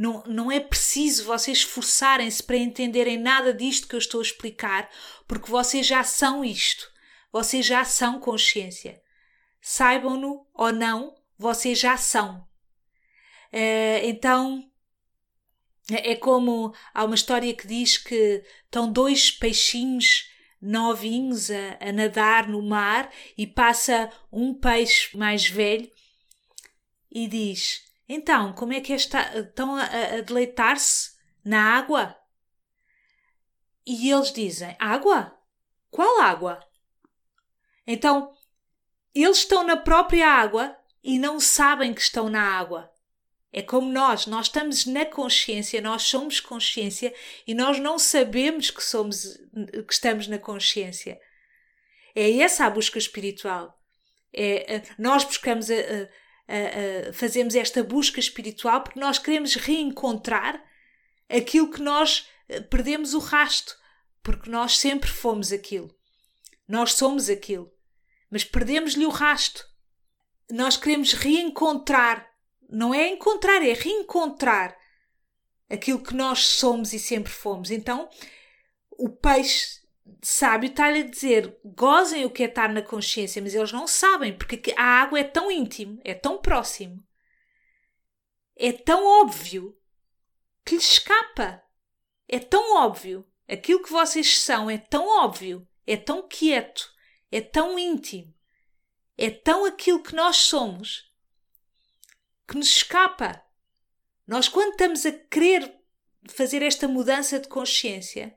Não, não é preciso vocês esforçarem-se para entenderem nada disto que eu estou a explicar, porque vocês já são isto. Vocês já são consciência. Saibam-no ou não, vocês já são. Uh, então, é como há uma história que diz que estão dois peixinhos novinhos a, a nadar no mar e passa um peixe mais velho e diz: Então, como é que esta, estão a, a deleitar-se na água? E eles dizem: Água? Qual água? Então, eles estão na própria água e não sabem que estão na água. É como nós, nós estamos na consciência, nós somos consciência e nós não sabemos que somos que estamos na consciência. É essa a busca espiritual. É, nós buscamos a, a, a, fazemos esta busca espiritual porque nós queremos reencontrar aquilo que nós eh, perdemos o rasto, porque nós sempre fomos aquilo. Nós somos aquilo, mas perdemos-lhe o rasto. Nós queremos reencontrar não é encontrar, é reencontrar aquilo que nós somos e sempre fomos. Então, o peixe sábio está-lhe a dizer: gozem o que é estar na consciência, mas eles não sabem, porque a água é tão íntimo, é tão próximo, é tão óbvio que lhes escapa. É tão óbvio. Aquilo que vocês são é tão óbvio, é tão quieto, é tão íntimo, é tão aquilo que nós somos que nos escapa. Nós, quando estamos a querer fazer esta mudança de consciência,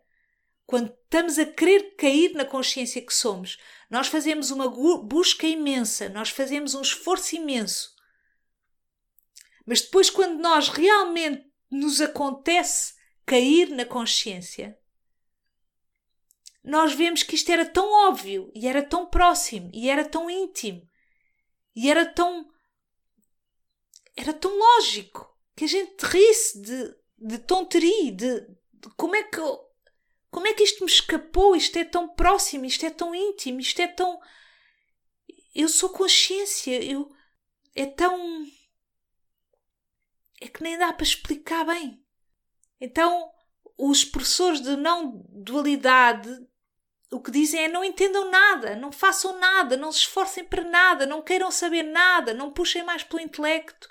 quando estamos a querer cair na consciência que somos, nós fazemos uma busca imensa, nós fazemos um esforço imenso. Mas depois, quando nós realmente nos acontece cair na consciência, nós vemos que isto era tão óbvio e era tão próximo e era tão íntimo e era tão era tão lógico que a gente risse de, de tonteria, de, de como é que como é que isto me escapou? Isto é tão próximo, isto é tão íntimo, isto é tão. Eu sou consciência, eu. É tão. É que nem dá para explicar bem. Então, os professores de não dualidade o que dizem é não entendam nada, não façam nada, não se esforcem para nada, não queiram saber nada, não puxem mais pelo intelecto.